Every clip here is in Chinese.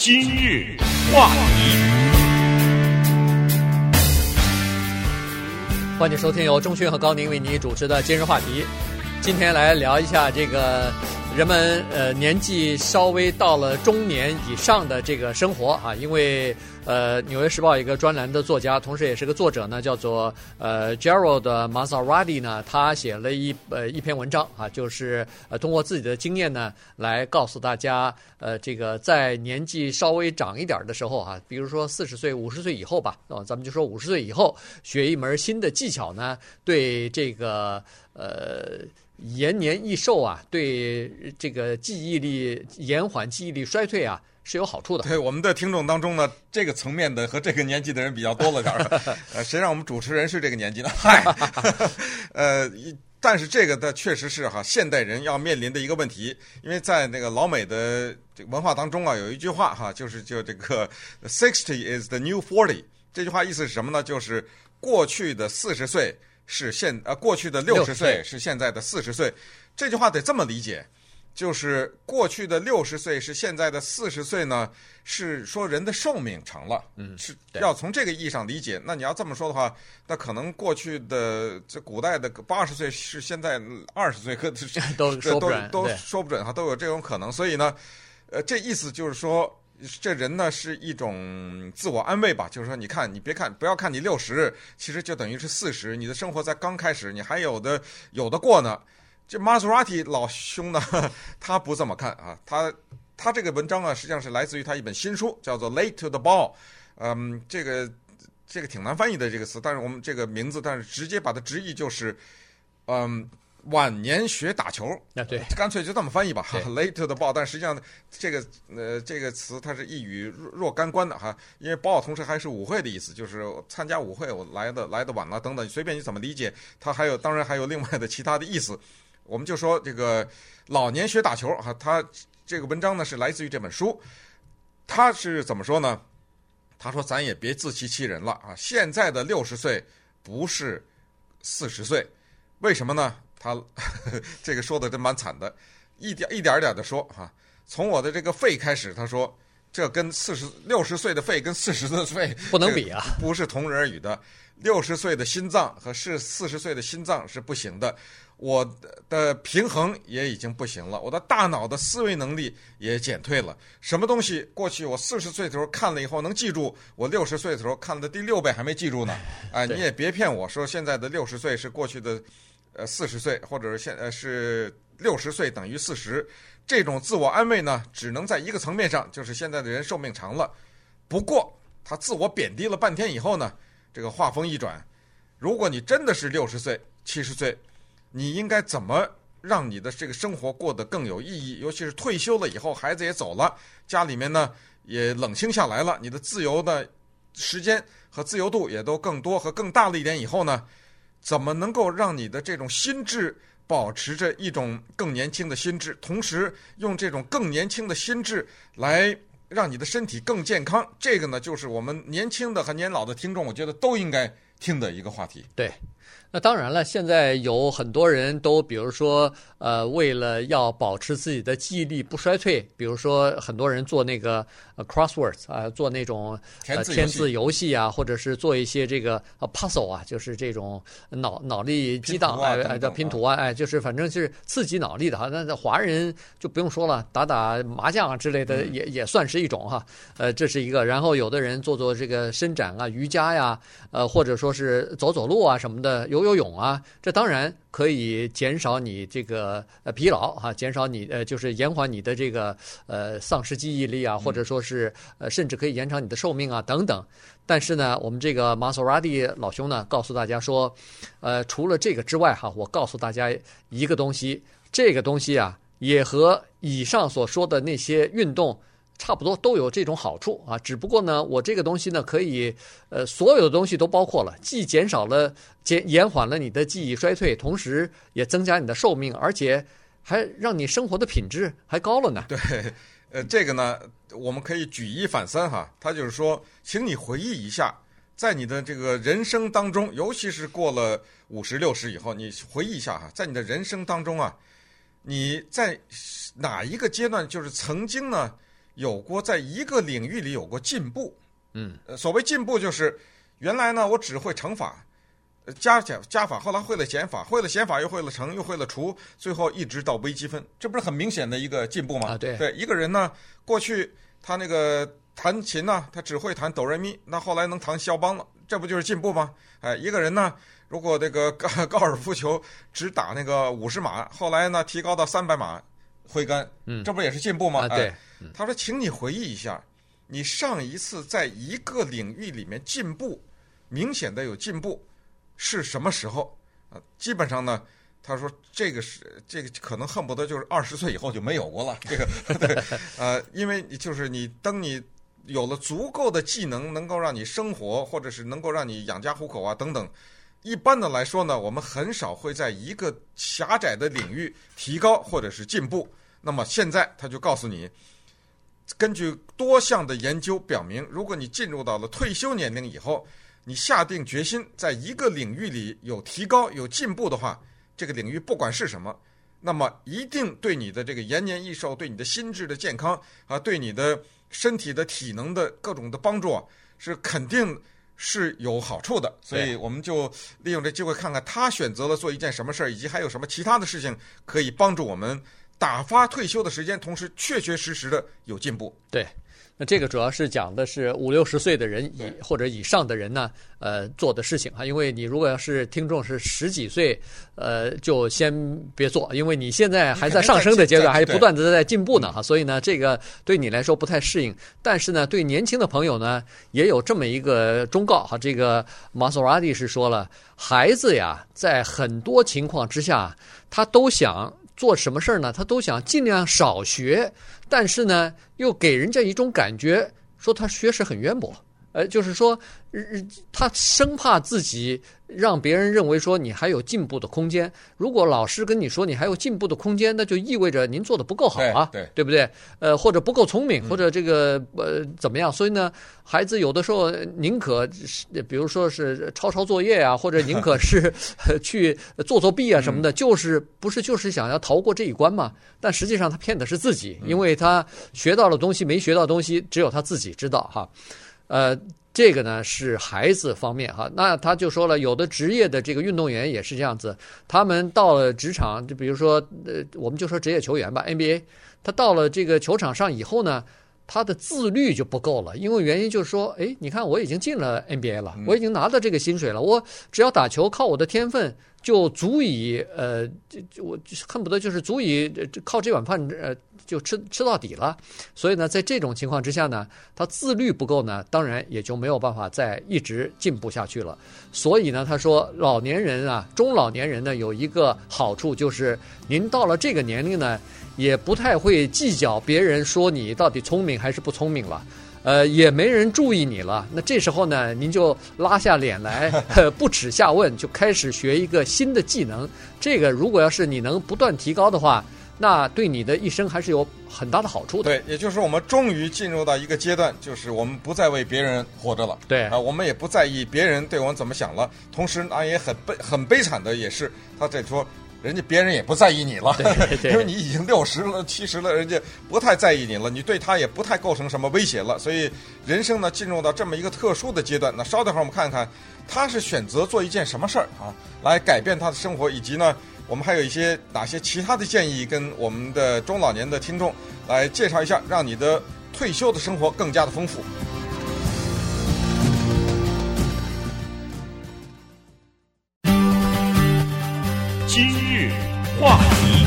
今日话题，欢迎收听由钟迅和高宁为您主持的今日话题。今天来聊一下这个人们呃年纪稍微到了中年以上的这个生活啊，因为。呃，《纽约时报》一个专栏的作家，同时也是个作者呢，叫做呃 Gerald Marzorati 呢，他写了一呃一篇文章啊，就是呃通过自己的经验呢，来告诉大家，呃，这个在年纪稍微长一点的时候啊，比如说四十岁、五十岁以后吧，哦，咱们就说五十岁以后学一门新的技巧呢，对这个呃延年益寿啊，对这个记忆力延缓记忆力衰退啊。是有好处的。对我们的听众当中呢，这个层面的和这个年纪的人比较多了点儿。呃，谁让我们主持人是这个年纪呢？嗨，呃，但是这个的确实是哈，现代人要面临的一个问题。因为在那个老美的这个文化当中啊，有一句话哈，就是就这个 “sixty is the new forty”。这句话意思是什么呢？就是过去的四十岁是现呃，过去的六十岁是现在的四十岁。这句话得这么理解。就是过去的六十岁是现在的四十岁呢，是说人的寿命长了，嗯，是要从这个意义上理解。那你要这么说的话，那可能过去的这古代的八十岁是现在二十岁，可都说不准，都说不准哈，都有这种可能。所以呢，呃，这意思就是说，这人呢是一种自我安慰吧，就是说，你看，你别看，不要看你六十，其实就等于是四十，你的生活在刚开始，你还有的有的过呢。这 Maserati 老兄呢，他不这么看啊，他他这个文章啊，实际上是来自于他一本新书，叫做《Late to the Ball》。嗯，这个这个挺难翻译的这个词，但是我们这个名字，但是直接把它直译就是，嗯，晚年学打球。啊，对，干脆就这么翻译吧。Late to the Ball，但实际上这个呃这个词它是一语若干关的哈，因为 ball 同时还是舞会的意思，就是参加舞会我来的来的晚了等等，随便你怎么理解，它还有当然还有另外的其他的意思。我们就说这个老年学打球哈，他这个文章呢是来自于这本书，他是怎么说呢？他说咱也别自欺欺人了啊，现在的六十岁不是四十岁，为什么呢？他呵 呵这个说的真蛮惨的，一点一点点的说哈，从我的这个肺开始，他说这跟四十六十岁的肺跟四十岁的肺不能比啊，不是同日而语的。六十岁的心脏和是四十岁的心脏是不行的。我的平衡也已经不行了，我的大脑的思维能力也减退了。什么东西过去我四十岁的时候看了以后能记住，我六十岁的时候看的第六遍还没记住呢。哎，你也别骗我说现在的六十岁是过去的呃四十岁，或者是现呃是六十岁等于四十。这种自我安慰呢，只能在一个层面上，就是现在的人寿命长了。不过他自我贬低了半天以后呢，这个话锋一转，如果你真的是六十岁、七十岁。你应该怎么让你的这个生活过得更有意义？尤其是退休了以后，孩子也走了，家里面呢也冷清下来了，你的自由的时间和自由度也都更多和更大了一点。以后呢，怎么能够让你的这种心智保持着一种更年轻的心智，同时用这种更年轻的心智来让你的身体更健康？这个呢，就是我们年轻的和年老的听众，我觉得都应该听的一个话题。对。那当然了，现在有很多人都，比如说，呃，为了要保持自己的记忆力不衰退，比如说很多人做那个呃 crosswords 啊，做那种呃填字游戏啊，或者是做一些这个呃 puzzle 啊，就是这种脑脑力激荡啊哎叫拼图啊，哎就是反正就是刺激脑力的哈。那在华人就不用说了，打打麻将啊之类的也也算是一种哈。呃，这是一个。然后有的人做做这个伸展啊、瑜伽呀，呃，或者说是走走路啊什么的，游游泳啊，这当然可以减少你这个呃疲劳哈，减少你呃就是延缓你的这个呃丧失记忆力啊，或者说是呃甚至可以延长你的寿命啊等等。但是呢，我们这个马斯拉蒂老兄呢告诉大家说，呃除了这个之外哈，我告诉大家一个东西，这个东西啊也和以上所说的那些运动。差不多都有这种好处啊，只不过呢，我这个东西呢，可以，呃，所有的东西都包括了，既减少了减延缓了你的记忆衰退，同时也增加你的寿命，而且还让你生活的品质还高了呢。对，呃，这个呢，我们可以举一反三哈，他就是说，请你回忆一下，在你的这个人生当中，尤其是过了五十六十以后，你回忆一下哈，在你的人生当中啊，你在哪一个阶段，就是曾经呢？有过在一个领域里有过进步。嗯，所谓进步就是原来呢，我只会乘法。加减加法，后来会了减法，会了减法又会了乘，又会了除，最后一直到微积分，这不是很明显的一个进步吗？啊，对对，一个人呢，过去他那个弹琴呢，他只会弹哆来咪，那后来能弹肖邦了，这不就是进步吗？哎，一个人呢，如果这个高高尔夫球只打那个五十码，后来呢提高到三百码挥杆，嗯，这不也是进步吗？啊，对，哎，他说，请你回忆一下，你上一次在一个领域里面进步，明显的有进步。是什么时候？啊，基本上呢，他说这个是这个可能恨不得就是二十岁以后就没有过了。这个对，呃，因为就是你当你有了足够的技能，能够让你生活，或者是能够让你养家糊口啊等等。一般的来说呢，我们很少会在一个狭窄的领域提高或者是进步。那么现在他就告诉你，根据多项的研究表明，如果你进入到了退休年龄以后。你下定决心在一个领域里有提高、有进步的话，这个领域不管是什么，那么一定对你的这个延年益寿、对你的心智的健康啊、对你的身体的体能的各种的帮助啊，是肯定是有好处的。所以我们就利用这机会看看他选择了做一件什么事儿，以及还有什么其他的事情可以帮助我们打发退休的时间，同时确确实实的有进步。对。那这个主要是讲的是五六十岁的人以或者以上的人呢，呃，做的事情哈。因为你如果要是听众是十几岁，呃，就先别做，因为你现在还在上升的阶段，还不断的在进步呢哈。所以呢，这个对你来说不太适应。但是呢，对年轻的朋友呢，也有这么一个忠告哈。这个马索拉蒂是说了，孩子呀，在很多情况之下，他都想。做什么事儿呢？他都想尽量少学，但是呢，又给人家一种感觉，说他学识很渊博。呃，就是说，他生怕自己。让别人认为说你还有进步的空间。如果老师跟你说你还有进步的空间，那就意味着您做的不够好啊，对，不对？呃，或者不够聪明，或者这个呃怎么样？所以呢，孩子有的时候宁可比如说是抄抄作业啊，或者宁可是 去做作弊啊什么的，就是不是就是想要逃过这一关嘛？但实际上他骗的是自己，因为他学到的东西没学到东西，只有他自己知道哈。呃。这个呢是孩子方面哈，那他就说了，有的职业的这个运动员也是这样子，他们到了职场，就比如说呃，我们就说职业球员吧，NBA，他到了这个球场上以后呢，他的自律就不够了，因为原因就是说，哎，你看我已经进了 NBA 了，我已经拿到这个薪水了，我只要打球，靠我的天分。就足以呃，就就我恨不得就是足以靠这碗饭呃就吃吃到底了。所以呢，在这种情况之下呢，他自律不够呢，当然也就没有办法再一直进步下去了。所以呢，他说老年人啊，中老年人呢有一个好处就是，您到了这个年龄呢，也不太会计较别人说你到底聪明还是不聪明了。呃，也没人注意你了。那这时候呢，您就拉下脸来，不耻下问，就开始学一个新的技能。这个如果要是你能不断提高的话，那对你的一生还是有很大的好处的。对，也就是我们终于进入到一个阶段，就是我们不再为别人活着了。对啊，我们也不在意别人对我们怎么想了。同时啊，也很悲很悲惨的，也是他在说。人家别人也不在意你了，对对对，因为你已经六十了、七十了，人家不太在意你了，你对他也不太构成什么威胁了。所以人生呢，进入到这么一个特殊的阶段。那稍等会儿我们看看，他是选择做一件什么事儿啊，来改变他的生活，以及呢，我们还有一些哪些其他的建议，跟我们的中老年的听众来介绍一下，让你的退休的生活更加的丰富。今日话题，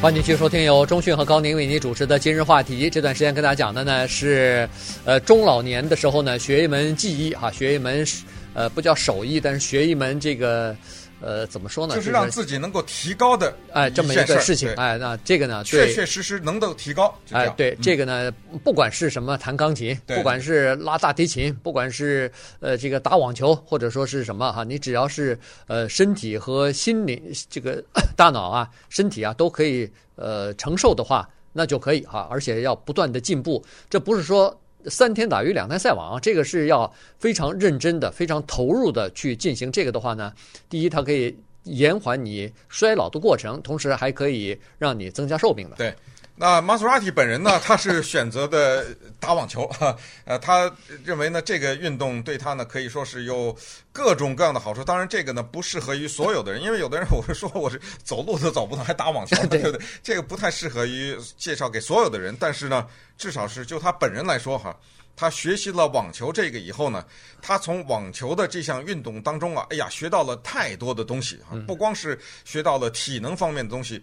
欢迎继续收听由中讯和高宁为您主持的今日话题。这段时间跟大家讲的呢是，呃，中老年的时候呢学一门技艺哈，学一门呃不叫手艺，但是学一门这个。呃，怎么说呢？就是让自己能够提高的哎，这么一个事情哎，那这个呢，确确实实能够提高哎，对这个呢，不管是什么弹钢琴，不管是拉大提琴，不管是呃这个打网球，或者说是什么哈，你只要是呃身体和心灵这个大脑啊，身体啊都可以呃承受的话，那就可以哈，而且要不断的进步，这不是说。三天打鱼两天晒网，这个是要非常认真的、非常投入的去进行。这个的话呢，第一，它可以延缓你衰老的过程，同时还可以让你增加寿命的。对。那玛索拉蒂本人呢，他是选择的打网球，哈，呃，他认为呢，这个运动对他呢可以说是有各种各样的好处。当然，这个呢不适合于所有的人，因为有的人我是说我是走路都走不动，还打网球，对不对？这个不太适合于介绍给所有的人。但是呢，至少是就他本人来说，哈，他学习了网球这个以后呢，他从网球的这项运动当中啊，哎呀，学到了太多的东西啊，不光是学到了体能方面的东西。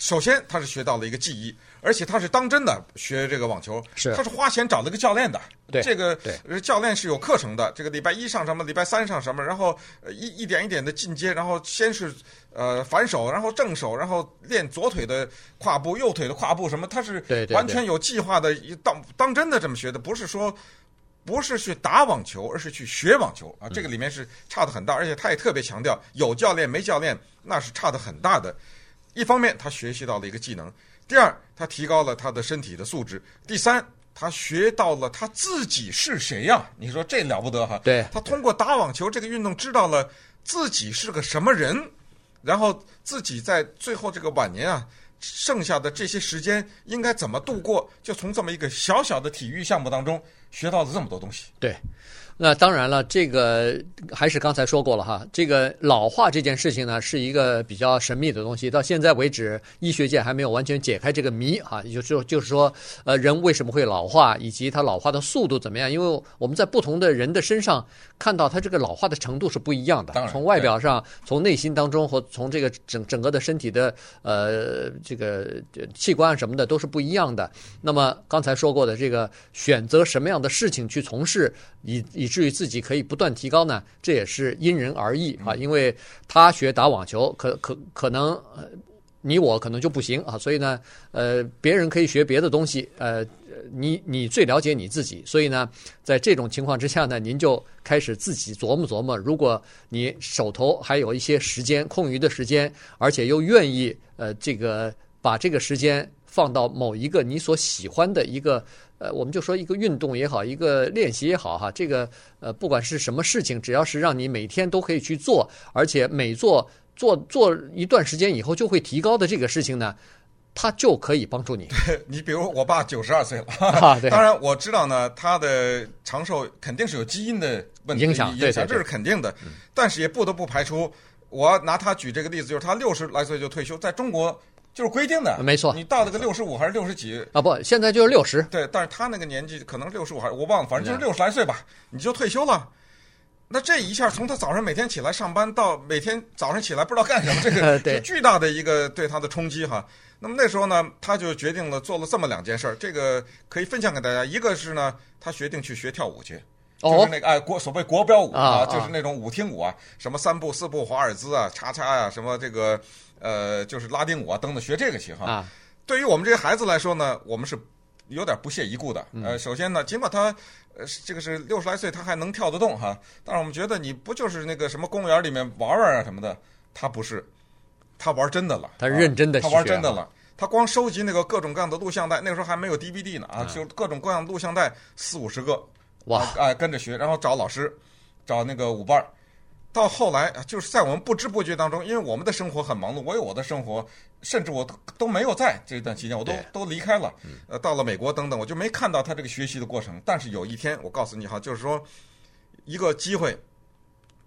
首先，他是学到了一个技艺，而且他是当真的学这个网球，是他是花钱找了个教练的。对，这个对教练是有课程的。这个礼拜一上什么，礼拜三上什么，然后一一点一点的进阶，然后先是呃反手，然后正手，然后练左腿的跨步，右腿的跨步什么，他是完全有计划的，当当真的这么学的，不是说不是去打网球，而是去学网球啊。这个里面是差的很大，而且他也特别强调，有教练没教练那是差的很大的。一方面，他学习到了一个技能；第二，他提高了他的身体的素质；第三，他学到了他自己是谁呀？你说这了不得哈？对，他通过打网球这个运动，知道了自己是个什么人，然后自己在最后这个晚年啊，剩下的这些时间应该怎么度过？就从这么一个小小的体育项目当中学到了这么多东西。对。那当然了，这个还是刚才说过了哈。这个老化这件事情呢，是一个比较神秘的东西，到现在为止，医学界还没有完全解开这个谜哈。也就是就是说，呃，人为什么会老化，以及它老化的速度怎么样？因为我们在不同的人的身上看到它这个老化的程度是不一样的。当然，从外表上，从内心当中，和从这个整整个的身体的呃这个器官什么的都是不一样的。那么刚才说过的这个选择什么样的事情去从事，以以至于自己可以不断提高呢，这也是因人而异啊。因为他学打网球，可可可能呃，你我可能就不行啊。所以呢，呃，别人可以学别的东西，呃，你你最了解你自己。所以呢，在这种情况之下呢，您就开始自己琢磨琢磨。如果你手头还有一些时间，空余的时间，而且又愿意呃，这个把这个时间放到某一个你所喜欢的一个。呃，我们就说一个运动也好，一个练习也好，哈，这个呃，不管是什么事情，只要是让你每天都可以去做，而且每做做做一段时间以后就会提高的这个事情呢，它就可以帮助你。你比如我爸九十二岁了，啊，对，当然我知道呢，他的长寿肯定是有基因的问题影响，影响，这是肯定的。但是也不得不排除，我拿他举这个例子，就是他六十来岁就退休，在中国。就是规定的，没错。你到了个六十五还是六十几啊？不，现在就是六十。对，但是他那个年纪可能六十五还是我忘了，反正就是六十来岁吧，你就退休了。那这一下从他早上每天起来上班到每天早上起来不知道干什么，这个是巨大的一个对他的冲击哈。那么那时候呢，他就决定了做了这么两件事儿，这个可以分享给大家。一个是呢，他决定去学跳舞去，就是那个哎国所谓国标舞啊，就是那种舞厅舞啊，什么三步四步华尔兹啊，叉叉呀，什么这个。呃，就是拉丁舞啊，等等，学这个去哈。啊，对于我们这些孩子来说呢，我们是有点不屑一顾的。呃，首先呢，尽管他呃这个是六十来岁，他还能跳得动哈，但是我们觉得你不就是那个什么公园里面玩玩啊什么的，他不是，他玩真的了，他认真的，他玩真的了，他光收集那个各种各样的录像带，那个时候还没有 DVD 呢啊，就各种各样的录像带四五十个，哇，哎跟着学，然后找老师，找那个舞伴儿。到后来，就是在我们不知不觉当中，因为我们的生活很忙碌，我有我的生活，甚至我都都没有在这段期间，我都都离开了，呃，到了美国等等，我就没看到他这个学习的过程。但是有一天，我告诉你哈，就是说一个机会，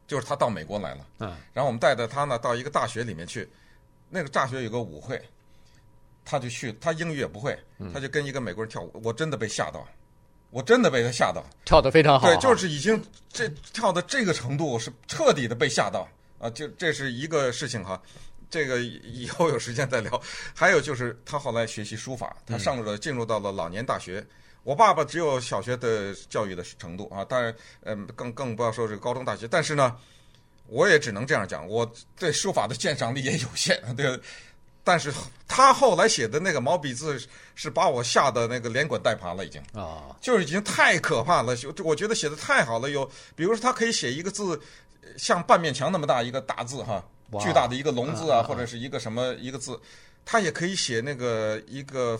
就是他到美国来了，嗯，然后我们带着他呢到一个大学里面去，那个大学有个舞会，他就去，他英语也不会，他就跟一个美国人跳舞，我真的被吓到。我真的被他吓到，跳得非常好。对，就是已经这跳到这个程度，是彻底的被吓到啊！就这是一个事情哈，这个以后有时间再聊。还有就是他后来学习书法，他上了进入到了老年大学。我爸爸只有小学的教育的程度啊，当然，嗯，更更不要说这个高中大学。但是呢，我也只能这样讲，我对书法的鉴赏力也有限，对。但是他后来写的那个毛笔字是把我吓得那个连滚带爬了，已经。啊，就是已经太可怕了。就我觉得写的太好了，有比如说他可以写一个字像半面墙那么大一个大字哈，巨大的一个龙字啊，或者是一个什么一个字，他也可以写那个一个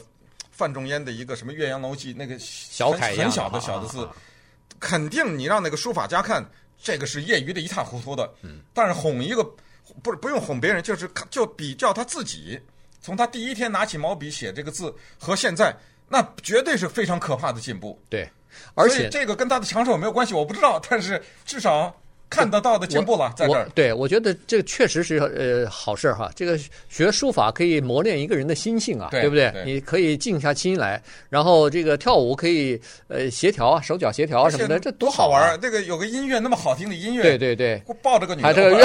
范仲淹的一个什么《岳阳楼记》那个小楷很小的小的字，肯定你让那个书法家看这个是业余的一塌糊涂的，但是哄一个。不是不用哄别人，就是就比较他自己，从他第一天拿起毛笔写这个字和现在，那绝对是非常可怕的进步。对，而且这个跟他的长寿有没有关系，我不知道，但是至少。看得到的进步了，在这儿。对，我觉得这个确实是呃好事哈。这个学书法可以磨练一个人的心性啊，对，对不对，对？你可以静下心来，然后这个跳舞可以呃协调啊，手脚协调什么的，这多好玩啊！这个有个音乐那么好听的音乐，对对对，抱着个女的，这个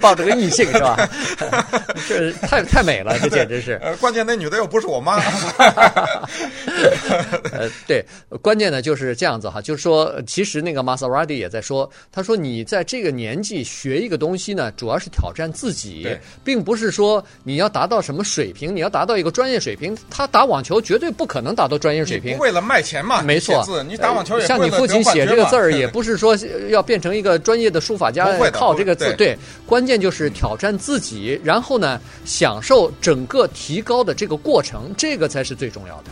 抱着个异性是吧？这太太美了，这简直是。呃，关键那女的又不是我妈。呃，对，关键呢就是这样子哈，就是说，其实那个玛莎拉蒂也在说。他说：“你在这个年纪学一个东西呢，主要是挑战自己，并不是说你要达到什么水平，你要达到一个专业水平。他打网球绝对不可能达到专业水平。为了卖钱嘛，没错。你，打网球也像你父亲写这个字儿，也 不是说要变成一个专业的书法家，靠这个字。对，关键就是挑战自己，然后呢，享受整个提高的这个过程，这个才是最重要的。”